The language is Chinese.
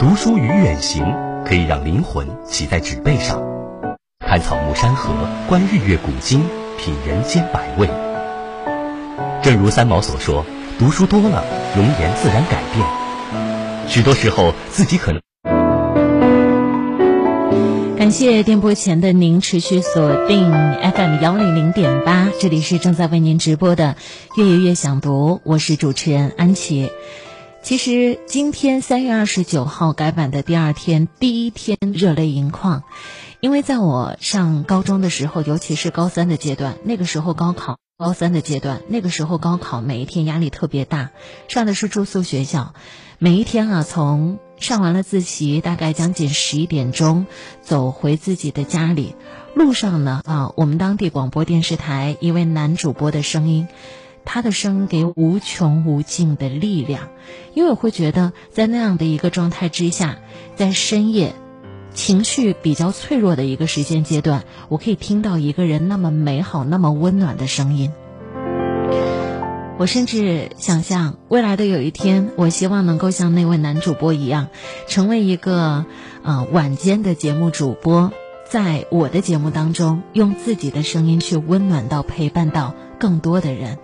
读书与远行可以让灵魂骑在纸背上，看草木山河，观日月古今，品人间百味。正如三毛所说：“读书多了，容颜自然改变。”许多时候，自己可能。感谢电波前的您持续锁定 FM 幺零零点八，这里是正在为您直播的《月夜月想读》，我是主持人安琪。其实今天三月二十九号改版的第二天，第一天热泪盈眶，因为在我上高中的时候，尤其是高三的阶段，那个时候高考，高三的阶段，那个时候高考每一天压力特别大，上的是住宿学校，每一天啊，从上完了自习，大概将近十一点钟，走回自己的家里，路上呢啊，我们当地广播电视台一位男主播的声音。他的声音给无穷无尽的力量，因为我会觉得，在那样的一个状态之下，在深夜，情绪比较脆弱的一个时间阶段，我可以听到一个人那么美好、那么温暖的声音。我甚至想象，未来的有一天，我希望能够像那位男主播一样，成为一个呃晚间的节目主播，在我的节目当中，用自己的声音去温暖到、陪伴到更多的人。